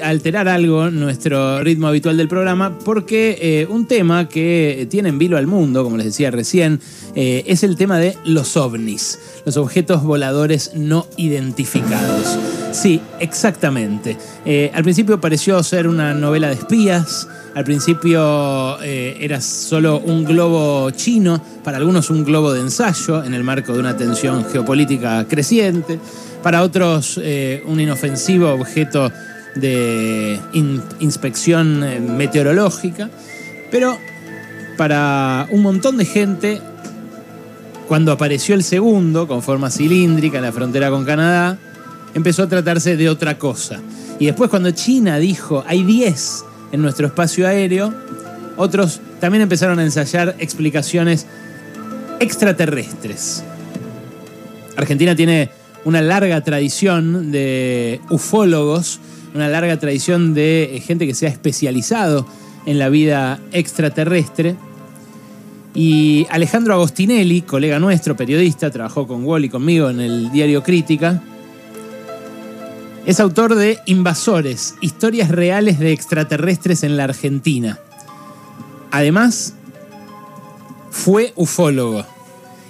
alterar algo nuestro ritmo habitual del programa porque eh, un tema que tiene en vilo al mundo, como les decía recién, eh, es el tema de los ovnis, los objetos voladores no identificados. Sí, exactamente. Eh, al principio pareció ser una novela de espías, al principio era solo un globo chino, para algunos un globo de ensayo en el marco de una tensión geopolítica creciente, para otros un inofensivo objeto de inspección eh, meteorológica, pero para un montón de gente, cuando apareció el segundo, con forma cilíndrica en la frontera con Canadá, empezó a tratarse de otra cosa. Y después cuando China dijo, hay 10 en nuestro espacio aéreo, otros también empezaron a ensayar explicaciones extraterrestres. Argentina tiene una larga tradición de ufólogos una larga tradición de eh, gente que se ha especializado en la vida extraterrestre. Y Alejandro Agostinelli, colega nuestro, periodista, trabajó con Wally conmigo en el diario Crítica, es autor de Invasores, historias reales de extraterrestres en la Argentina. Además, fue ufólogo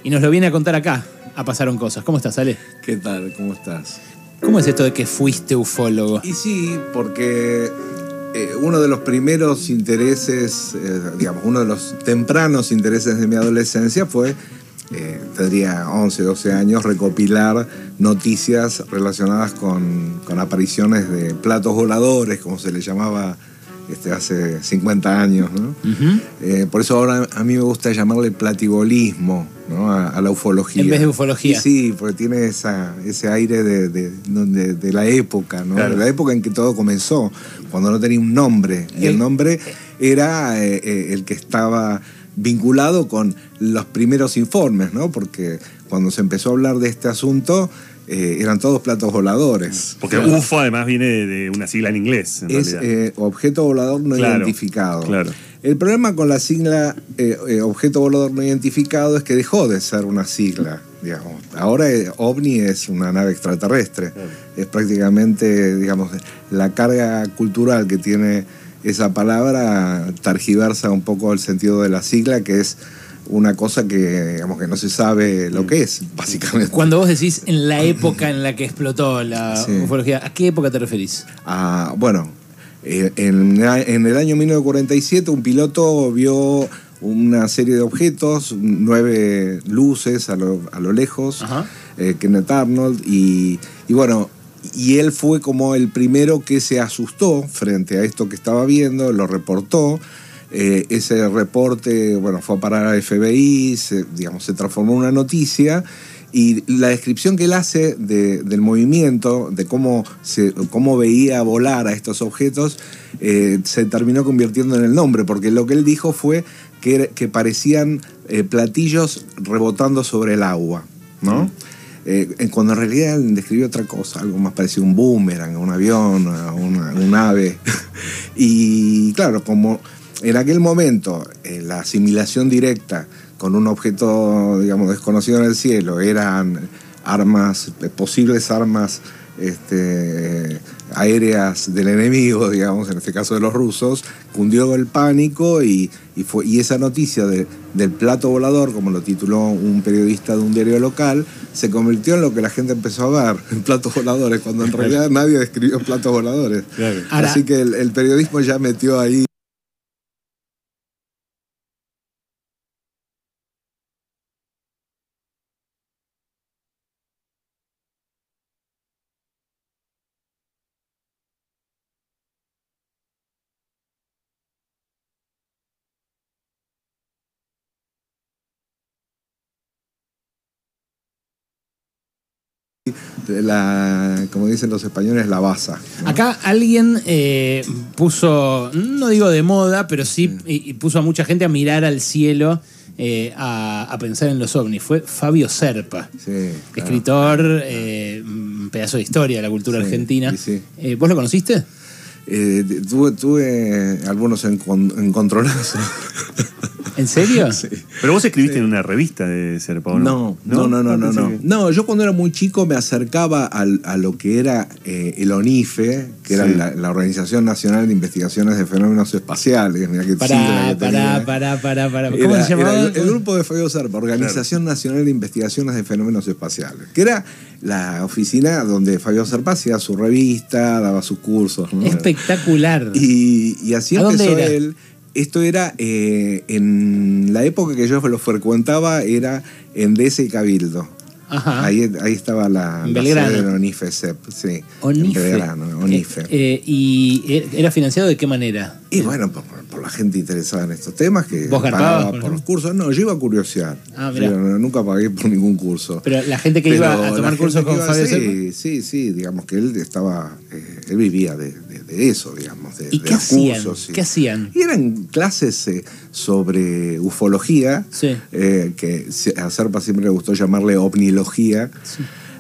y nos lo viene a contar acá, a Pasaron Cosas. ¿Cómo estás, Ale? ¿Qué tal? ¿Cómo estás? ¿Cómo es esto de que fuiste ufólogo? Y sí, porque eh, uno de los primeros intereses, eh, digamos, uno de los tempranos intereses de mi adolescencia fue, eh, tendría 11, 12 años, recopilar noticias relacionadas con, con apariciones de platos voladores, como se le llamaba este, hace 50 años. ¿no? Eh, por eso ahora a mí me gusta llamarle platibolismo ¿no? a, la ufología. En vez de ufología. sí, porque tiene esa, ese aire de, de, la época, ¿no? de la época en que todo comenzó, cuando no tenía un nombre. Y el, nombre era eh, eh, el que estaba vinculado con los primeros informes, ¿no? porque cuando se empezó a hablar de este asunto, eh, eran todos platos voladores. Porque UFO además viene de una sigla en inglés. es eh, objeto volador no identificado. Claro. El problema con la sigla eh, objeto volador no identificado es que dejó de ser una sigla. Digamos. Ahora OVNI es una nave extraterrestre. Es prácticamente, digamos, la carga cultural que tiene esa palabra targiversa un poco el sentido de la sigla, que es una cosa que, digamos, que no se sabe lo que es, básicamente. Cuando vos decís en la época en la que explotó la ufología, ¿a qué época te referís? Ah, bueno, eh, en, el año 1947 un piloto vio una serie de objetos, nueve luces a lo, a lo lejos, eh, Kenneth Arnold, y, y bueno, y él fue como el primero que se asustó frente a esto que estaba viendo, lo reportó, eh, ese reporte, bueno, fue a parar al FBI, se, digamos, se transformó en una noticia y la descripción que él hace del movimiento, de cómo, se, cómo veía volar a estos objetos, eh, se terminó convirtiendo en el nombre, porque lo que él dijo fue que, que parecían eh, platillos rebotando sobre el agua, ¿no? cuando en realidad él describió otra cosa, algo más parecido a un boomerang, un avión, a un ave. y claro, como en aquel momento, eh, la asimilación directa con un objeto, digamos, desconocido en el cielo eran armas, eh, posibles armas este, aéreas del enemigo, digamos, en este caso de los rusos, cundió el pánico y, fue, y esa noticia del plato volador, como lo tituló un periodista de un diario local, se convirtió en lo que la gente empezó a ver, en platos voladores, cuando en realidad nadie describió platos voladores. Así que el periodismo ya metió ahí la, como dicen los españoles, la basa. Acá alguien eh, puso, no digo de moda, pero sí y, puso a mucha gente a mirar al cielo. Eh, a, pensar en los ovnis. Fue Fabio Serpa, escritor, eh, un pedazo de historia de la cultura argentina. ¿Vos lo conociste? tuve, tuve algunos encontronazos. ¿En serio? Sí. Pero vos escribiste en una revista de ser. No, no, no, no, no, no. No, yo cuando era muy chico me acercaba al- a, lo que era eh, el ONIFE, que era Sí. la, la Organización Nacional de Investigaciones de Fenómenos Espaciales. Sigla Pará, pará, pará, pará, pará. ¿Cómo Era- se llamaba? era el, el grupo de Fabio Serpa, Organización Nacional de Investigaciones de Fenómenos Espaciales, que era la oficina donde Fabio Serpa hacía su revista, daba sus cursos. ¿no? Espectacular. Y, y así ¿A dónde empezó era? él. Esto era eh, en la época que yo lo frecuentaba, era en DS y Cabildo. Ajá. Ahí, ahí estaba la, la Belgrano. sede de ONIFE CEP, sí. Onife. En Belgrano, ONIFE. Eh, eh, ¿Y er- era financiado de qué manera? y bueno, por, por la gente interesada en estos temas que ¿Vos pagaba por por los cursos. No, yo iba a curiosear. Ah, no- nunca pagué por ningún curso. Pero la gente que Pero iba a tomar cursos con iba, Fabio sí. Sí, sí, digamos que él estaba, eh, él vivía de, de- de eso, digamos, de, ¿Y de qué los hacían? cursos. ¿Qué hacían? Y eran clases eh, sobre ufología, Sí. eh, que a Serpa siempre le gustó llamarle ovnilogía.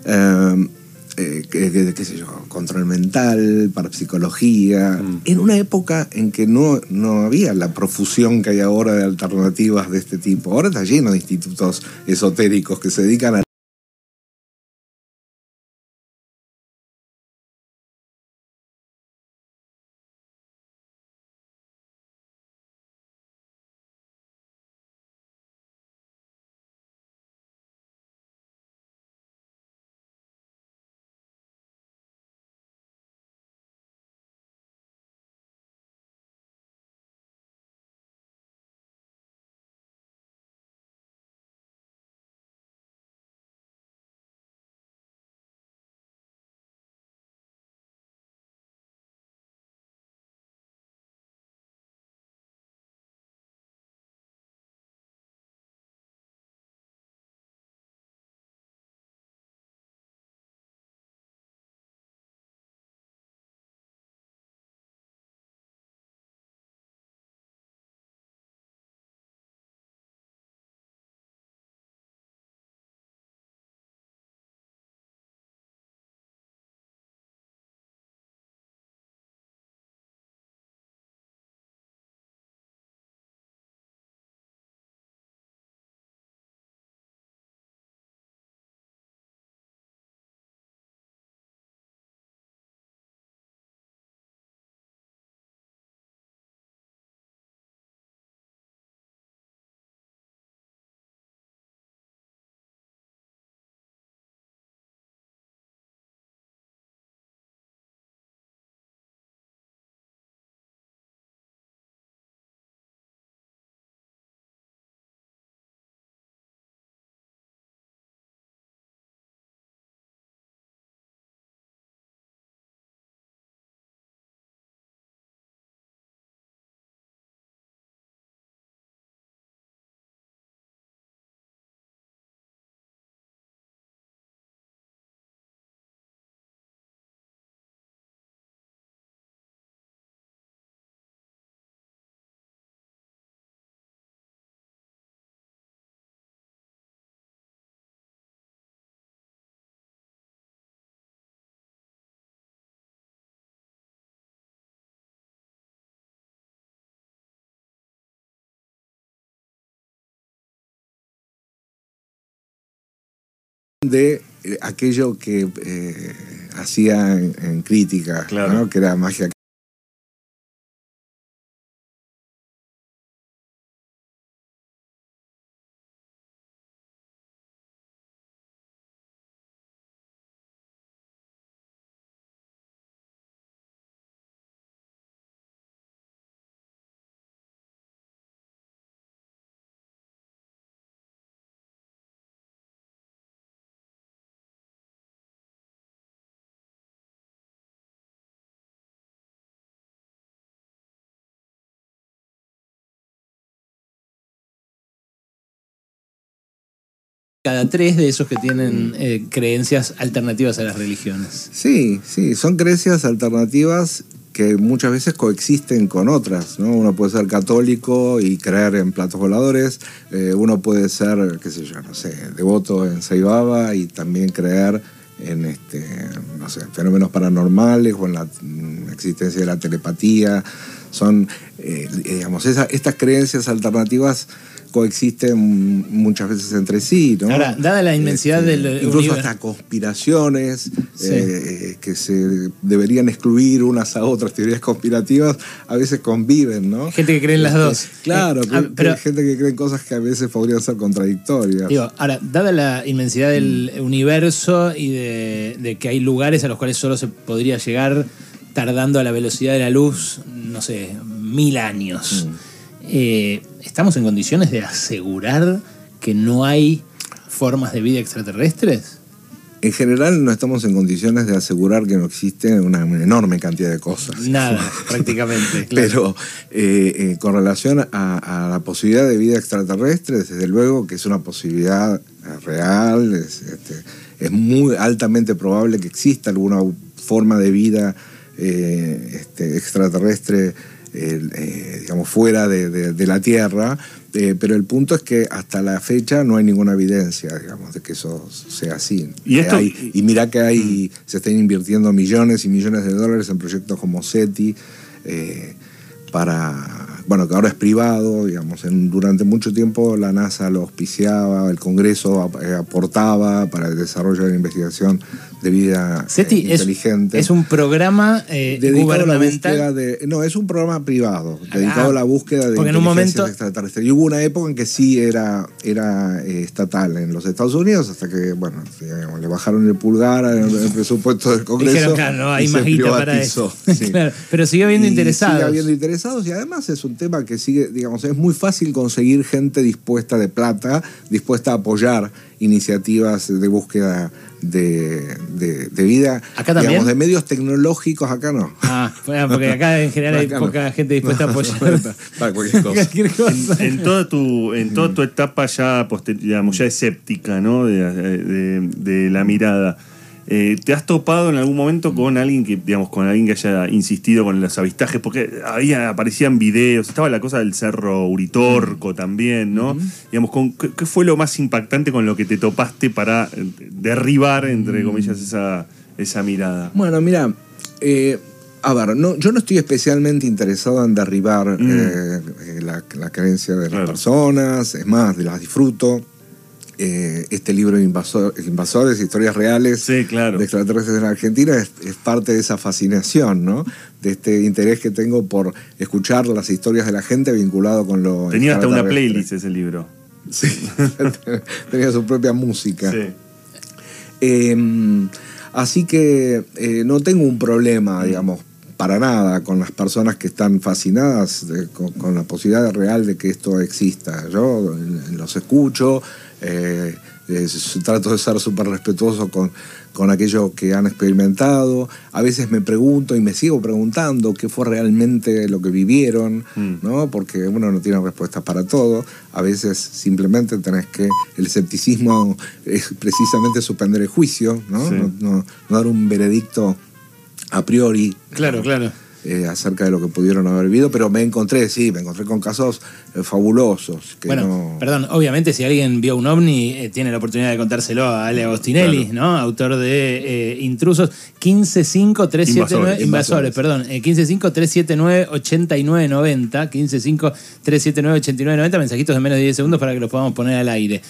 Eh, eh, que- que- qué sé yo, control mental, parapsicología, en una época en que no, no había la profusión que hay ahora de alternativas de este tipo. Ahora está lleno de institutos esotéricos que se dedican a de eh, aquello que eh, hacía en, en crítica, Claro. ¿no? que era magia. Cada tres de esos que tienen eh, creencias alternativas a las religiones. Sí, sí, son creencias alternativas que muchas veces coexisten con otras, ¿no? Uno puede ser católico y creer en platos voladores, eh, uno puede ser, qué sé yo, no sé, devoto en Saibaba y también creer en este, no sé, fenómenos paranormales o en la mm, existencia de la telepatía. son, eh, digamos, estas creencias alternativas coexisten muchas veces entre sí. ¿no? Ahora, dada la inmensidad este, del Incluso hasta conspiraciones eh, que se deberían excluir unas a otras, teorías conspirativas, a veces conviven, ¿no? Gente que cree en las este, dos. Claro, eh, pero, gente que cree en cosas que a veces podrían ser contradictorias. Digo, ahora, dada la inmensidad del mm. universo y de, que hay lugares a los cuales solo se podría llegar tardando a la velocidad de la luz, no sé, mil años. Mm. Eh, ¿estamos en condiciones de asegurar que no hay formas de vida extraterrestres? En general no estamos en condiciones de asegurar que no existe una enorme cantidad de cosas. Nada, prácticamente. Pero eh, eh, con relación a, la posibilidad de vida extraterrestre, desde luego que es una posibilidad real, es, este, muy altamente probable que exista alguna forma de vida este, extraterrestre eh, digamos, fuera de, la Tierra, eh, pero el punto es que hasta la fecha no hay ninguna evidencia, digamos, de que eso sea así. Y, esto, y mira que hay, se están invirtiendo millones y millones de dólares en proyectos como SETI, eh, para bueno, que ahora es privado, digamos, durante mucho tiempo la NASA lo auspiciaba, el Congreso eh, aportaba para el desarrollo de la investigación de vida eh, inteligente. Es, un programa eh, gubernamental. no, es un programa privado, dedicado a la búsqueda de en un momento... extraterrestres. Y hubo una época en que sí era, era estatal en los Estados Unidos, hasta que, bueno, le bajaron el pulgar al presupuesto del Congreso. Dijeron, claro, no hay más para eso. pero sigue habiendo interesados. Sigue habiendo interesados y además es un tema que sigue, digamos, es muy fácil conseguir gente dispuesta de plata, dispuesta a apoyar iniciativas de búsqueda de, vida. ¿Acá también? Digamos, de medios tecnológicos, acá no. Ah, porque acá en general hay poca gente dispuesta a apoyar. Para cualquier cosa. En, toda tu, en toda tu etapa ya, digamos, ya escéptica, ¿no? de la mirada. Eh, ¿Te has topado en algún momento con alguien que, digamos, con alguien que haya insistido con los avistajes? Porque había, aparecían videos, estaba la cosa del cerro Uritorco también, ¿no? Digamos, ¿qué, fue lo más impactante con lo que te topaste para eh, derribar, entre mm. comillas, esa, esa mirada? Bueno, mira, eh, a ver, no, yo no estoy especialmente interesado en derribar mm. la, creencia de las personas, es más, de las disfruto eh, este libro Invasores, historias reales de extraterrestres en Argentina, es, parte de esa fascinación, ¿no? De este interés que tengo por escuchar las historias de la gente vinculado con lo. Tenía hasta una playlist ese libro. Sí, tenía su propia música. Em, así que eh, no tengo un problema, mm. digamos, para nada con las personas que están fascinadas con, la posibilidad real de que esto exista. Yo los escucho, eh, trato de ser súper respetuoso con, con aquello que han experimentado. A veces me pregunto y me sigo preguntando qué fue realmente lo que vivieron, mm. ¿no? Porque uno no tiene respuestas para todo. A veces simplemente tenés que. El escepticismo es precisamente suspender el juicio, ¿no? no dar un veredicto a priori. Claro, claro. Eh, acerca de lo que pudieron haber vivido, pero me encontré, sí, me encontré con casos eh, fabulosos. bueno, perdón, obviamente si alguien vio un ovni, eh, tiene la oportunidad de contárselo a Ale Agostinelli, ¿no? Autor de Intrusos, 155-379, invasores, perdón, 155-379-8990, 155-379-8990, mensajitos de menos de 10 segundos para que los podamos poner al aire.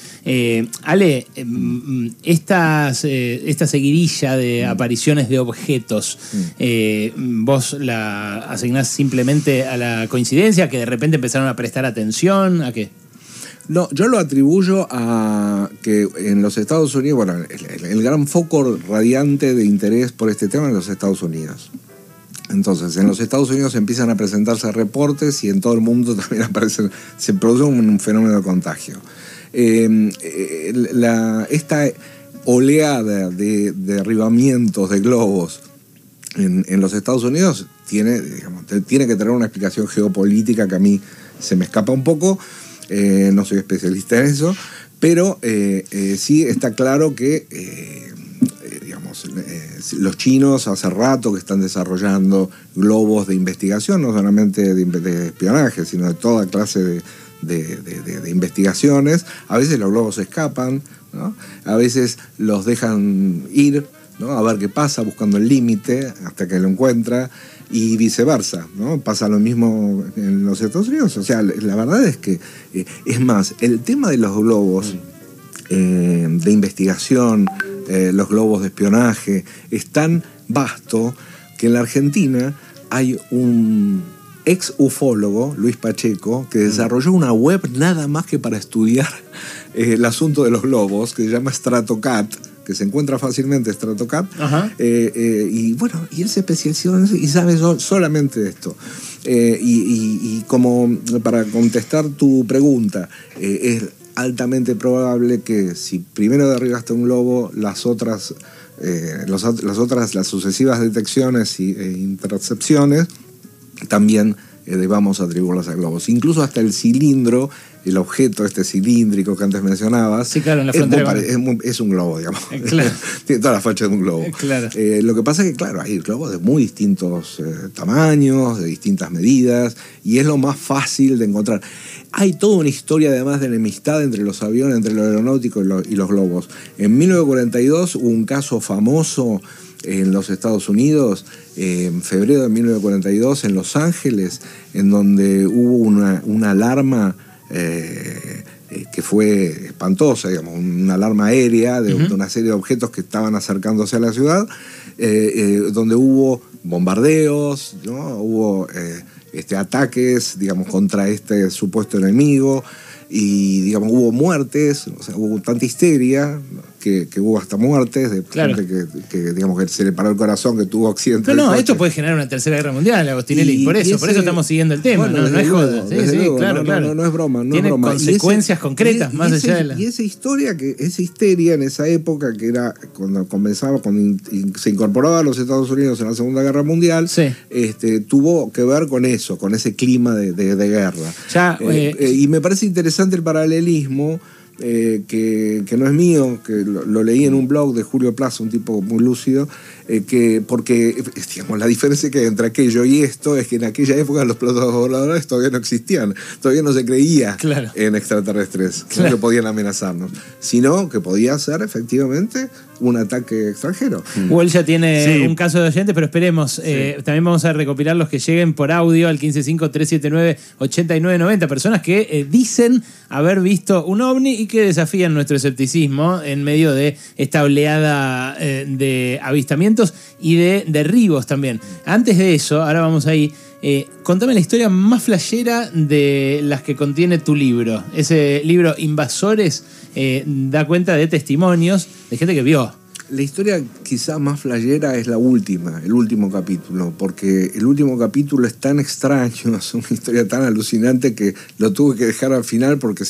Ale, mm, estas, esta seguidilla de mm. apariciones de objetos, mm. vos la asignás simplemente a la coincidencia, que de repente empezaron a prestar atención? ¿A qué? No, yo lo atribuyo a que en los Estados Unidos, bueno, el, gran foco radiante de interés por este tema en los Estados Unidos. Entonces, en los Estados Unidos empiezan a presentarse reportes y en todo el mundo también aparecen, se produce un fenómeno de contagio. Eh, la, esta oleada de derribamientos de globos en, los Estados Unidos tiene, tiene que tener una explicación geopolítica que a mí se me escapa un poco, eh, no soy especialista en eso, pero eh, eh, sí está claro que digamos, los chinos hace rato que están desarrollando globos de investigación, no solamente de, espionaje, sino de toda clase de, investigaciones. A veces los globos escapan, a veces los dejan ir a ver qué pasa, buscando el límite hasta que lo encuentra. y viceversa, ¿no? Pasa lo mismo en los Estados Unidos. O sea, la verdad es que, eh, es más, el tema de los globos eh, de investigación, eh, los globos de espionaje, es tan vasto que en la Argentina hay un ex ufólogo, Luis Pacheco, que desarrolló una web nada más que para estudiar el asunto de los globos, que se llama StratoCat que se encuentra fácilmente Stratocat. Eh, eh, y bueno, y él se especializó en eso y sabe solamente esto. Eh, y, como para contestar tu pregunta, es altamente probable que si primero derribaste un globo, las otras, las otras, las sucesivas detecciones e intercepciones, también debamos atribuirlas a globos. Incluso hasta el cilindro el objeto este cilíndrico que antes mencionabas. Sí, claro, en la es, un globo, digamos. Eh, claro. Tiene toda la facha de un globo. Eh, claro. Eh, lo que pasa es que, claro, hay globos de muy distintos tamaños, de distintas medidas, y es lo más fácil de encontrar. Hay toda una historia además de enemistad entre los aviones, entre lo aeronáutico y, y los globos. En 1942 hubo un caso famoso en los Estados Unidos, en febrero de 1942, en Los Ángeles, en donde hubo una, una alarma eh, eh, que fue espantosa, digamos, una alarma aérea de, una serie de objetos que estaban acercándose a la ciudad, eh, donde hubo bombardeos, ¿no? hubo este, ataques, digamos, contra este supuesto enemigo y, digamos, hubo muertes, o sea, hubo tanta histeria que, hubo hasta muertes de gente que, digamos, que se le paró el corazón, que tuvo accidentes. No, no, esto puede generar una tercera guerra mundial, Agostinelli, por eso, por eso estamos siguiendo el tema, no, es joda. Sí, sí, claro, no, claro. No, es broma, no Tiene es broma. consecuencias concretas más allá de la... Y esa historia, que, esa histeria en esa época, que era cuando comenzaba, cuando se incorporaba a los Estados Unidos en la Segunda Guerra Mundial, este, tuvo que ver con eso, con ese clima de, guerra. Ya, eh, eh, y me parece interesante el paralelismo eh, que, no es mío, que lo, leí en un blog de Julio Plaza, un tipo muy lúcido, eh, que, porque digamos, la diferencia que entre aquello y esto es que en aquella época los platos voladores todavía no existían, todavía no se creía en extraterrestres, que podían amenazarnos, sino que podía ser efectivamente un ataque extranjero. Mm. ya tiene un caso de oyente, pero esperemos. Eh, también vamos a recopilar los que lleguen por audio al 155-379-8990. Personas que eh, dicen haber visto un ovni y que desafían nuestro escepticismo en medio de esta oleada eh, de avistamientos y de derribos también. Antes de eso, ahora vamos ahí. contame la historia más flashera de las que contiene tu libro. Ese libro Invasores eh, da cuenta de testimonios de gente que vio. La historia quizá más flayera es la última, el último capítulo, porque el último capítulo es tan extraño, es una historia tan alucinante que lo tuve que dejar al final porque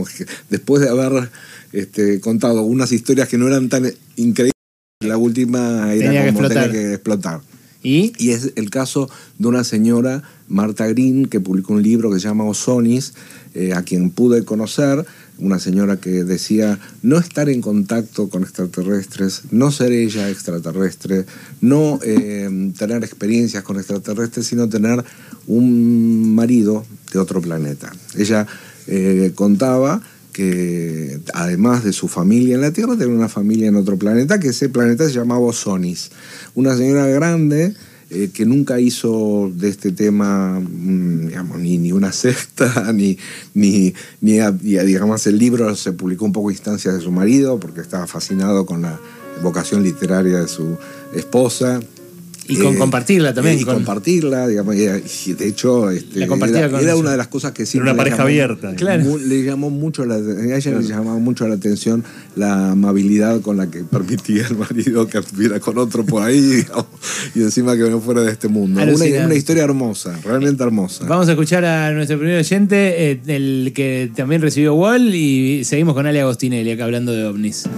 después de haber este, contado unas historias que no eran tan increíbles, la última era como que tenía que explotar. ¿Y? y es el caso de una señora, Marta Green, que publicó un libro que se llama Osonis, eh, a quien pude conocer, una señora que decía no estar en contacto con extraterrestres, no ser ella extraterrestre, no eh, tener experiencias con extraterrestres, sino tener un marido de otro planeta. Ella eh, contaba que además de su familia en la Tierra, tenía una familia en otro planeta, que ese planeta se llamaba Osonis. Una señora grande eh, que nunca hizo de este tema mm, digamos, ni, ni, una secta, ni, ni, ni digamos, el libro se publicó un poco a instancias de su marido, porque estaba fascinado con la vocación literaria de su esposa. Y con eh, compartirla también. Y compartirla, digamos, y de hecho este, era, una de las cosas que siempre... Era una pareja abierta. Claro. Le llamó mucho la, a ella le llamaba mucho la atención la amabilidad con la que permitía el marido que estuviera con otro por ahí, y encima que no fuera de este mundo. Una, una, historia hermosa, realmente hermosa. Vamos a escuchar a nuestro primer oyente, eh, el que también recibió Wall, y seguimos con Ale Agostinelli acá hablando de ovnis.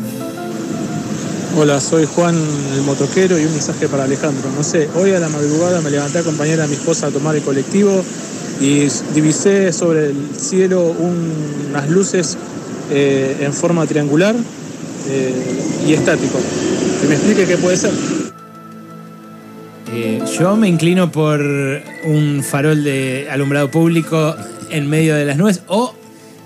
Hola, soy Juan el motoquero y un mensaje para Alejandro. No sé, hoy a la madrugada me levanté a acompañar a mi esposa a tomar el colectivo y divisé sobre el cielo unas luces eh, en forma triangular eh, y estático. Que me explique qué puede ser. Eh, yo me inclino por un farol de alumbrado público en medio de las nubes o,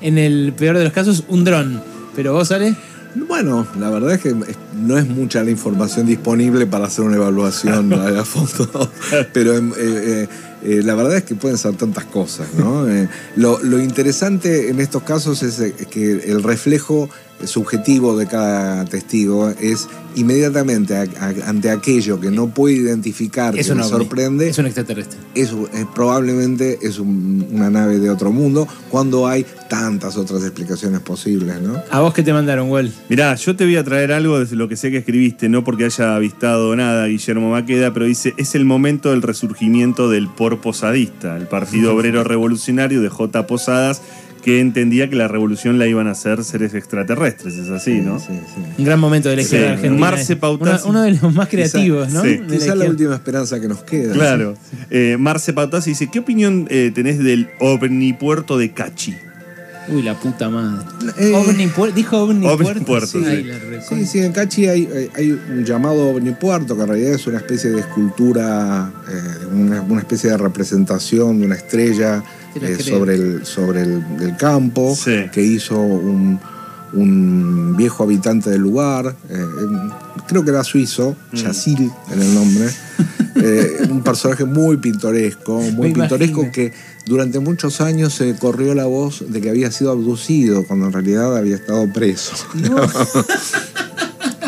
en el peor de los casos, un dron. Pero vos, Ale. Bueno, la verdad es que no es mucha la información disponible para hacer una evaluación la foto, pero eh, eh, eh, la verdad es que pueden ser tantas cosas, ¿no? Lo, lo, interesante en estos casos es que el reflejo subjetivo de cada testigo es inmediatamente ante aquello que no puede identificar, que nos sorprende. Es un extraterrestre. Eso es, probablemente es una nave de otro mundo, cuando hay tantas otras explicaciones posibles, ¿no? ¿A vos qué te mandaron, Well? Mirá, yo te voy a traer algo de lo que sé que escribiste, no porque haya avistado nada, Guillermo Maqueda, pero dice, es el momento del resurgimiento del por posadista, el Partido Obrero Revolucionario de J. Posadas, que entendía que la revolución la iban a hacer seres extraterrestres, es así, ¿no? Sí, sí. Un gran momento de la historia argentina. Marce Pautasi. Uno, de los más creativos, ¿no? Sí. Quizá la, última esperanza que nos queda. Claro. Eh, Marce Pautasi dice, ¿qué opinión eh, tenés del ovnipuerto de Cachi? Uy, la puta madre. Eh, dijo ovnipuerto. sí. sí. sí, en Cachi hay, un llamado ovnipuerto que en realidad es una especie de escultura, una especie de representación de una estrella eh, sobre, el, sobre el, campo, que hizo un, viejo habitante del lugar, eh, creo que era suizo, mm. En el nombre, eh, un personaje muy pintoresco, muy pintoresco que durante muchos años se corrió la voz de que había sido abducido, cuando en realidad había estado preso.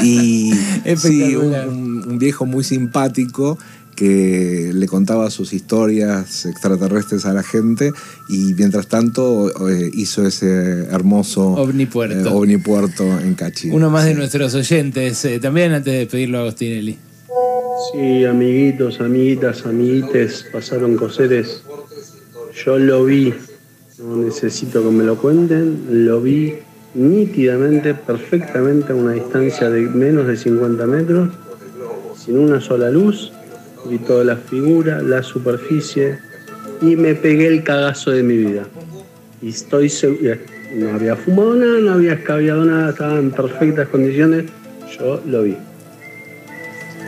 y sí, un, viejo muy simpático que le contaba sus historias extraterrestres a la gente y mientras tanto eh, hizo ese hermoso ovnipuerto, eh, ovnipuerto en Cachi. Uno más de nuestros oyentes, eh, también antes de pedirlo a Agostinelli. Sí, amiguitos, amiguitas, amiguites, pasaron coseres. Yo lo vi, no necesito que me lo cuenten, lo vi nítidamente, perfectamente a una distancia de menos de 50 metros, sin una sola luz vi toda la figura, la superficie y me pegué el cagazo de mi vida. Y estoy seguro, no había fumado nada, no había escabiado nada, estaba en perfectas condiciones, yo lo vi.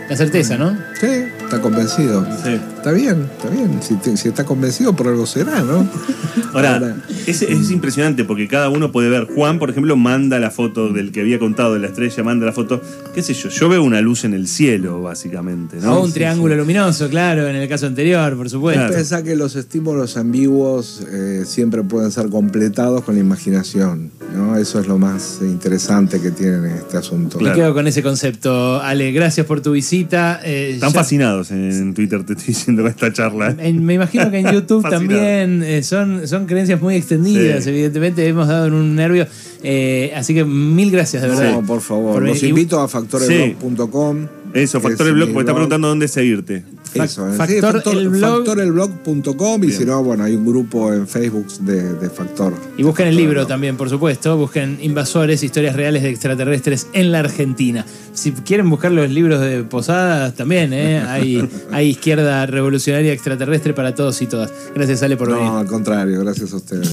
La certeza, ¿no? Sí, está convencido. Sí. Está bien, está bien. Si, está convencido, por algo será, ¿no? Ahora, Es, impresionante porque cada uno puede ver. Juan, por ejemplo, manda la foto del que había contado de la estrella, manda la foto. ¿Qué sé yo? Yo veo una luz en el cielo, básicamente, ¿no? O un triángulo luminoso, claro, en el caso anterior, por supuesto. Claro. que los estímulos ambiguos eh, siempre pueden ser completados con la imaginación, ¿no? Eso es lo más interesante que tiene este asunto. Me quedo con ese concepto. Ale, gracias por tu visita. Eh, Están fascinados en, Twitter, te estoy diciendo, con esta charla. me imagino que en YouTube también eh, son, son creencias muy extendidas, evidentemente hemos dado en un nervio. Eh, así que mil gracias, de verdad. No, por favor. Los invito a factoreblog.com. Eso, Factorelblog, porque está preguntando dónde seguirte. Eso, factorelblog.com y si no, bueno, hay un grupo en Facebook de, Factor. Y busquen el libro también, por supuesto. Busquen Invasores, historias reales de extraterrestres en la Argentina. Si quieren buscar los libros de Posadas, también, ¿eh? hay, hay izquierda revolucionaria extraterrestre para todos y todas. Gracias, Ale, por venir. No, al contrario, gracias a ustedes.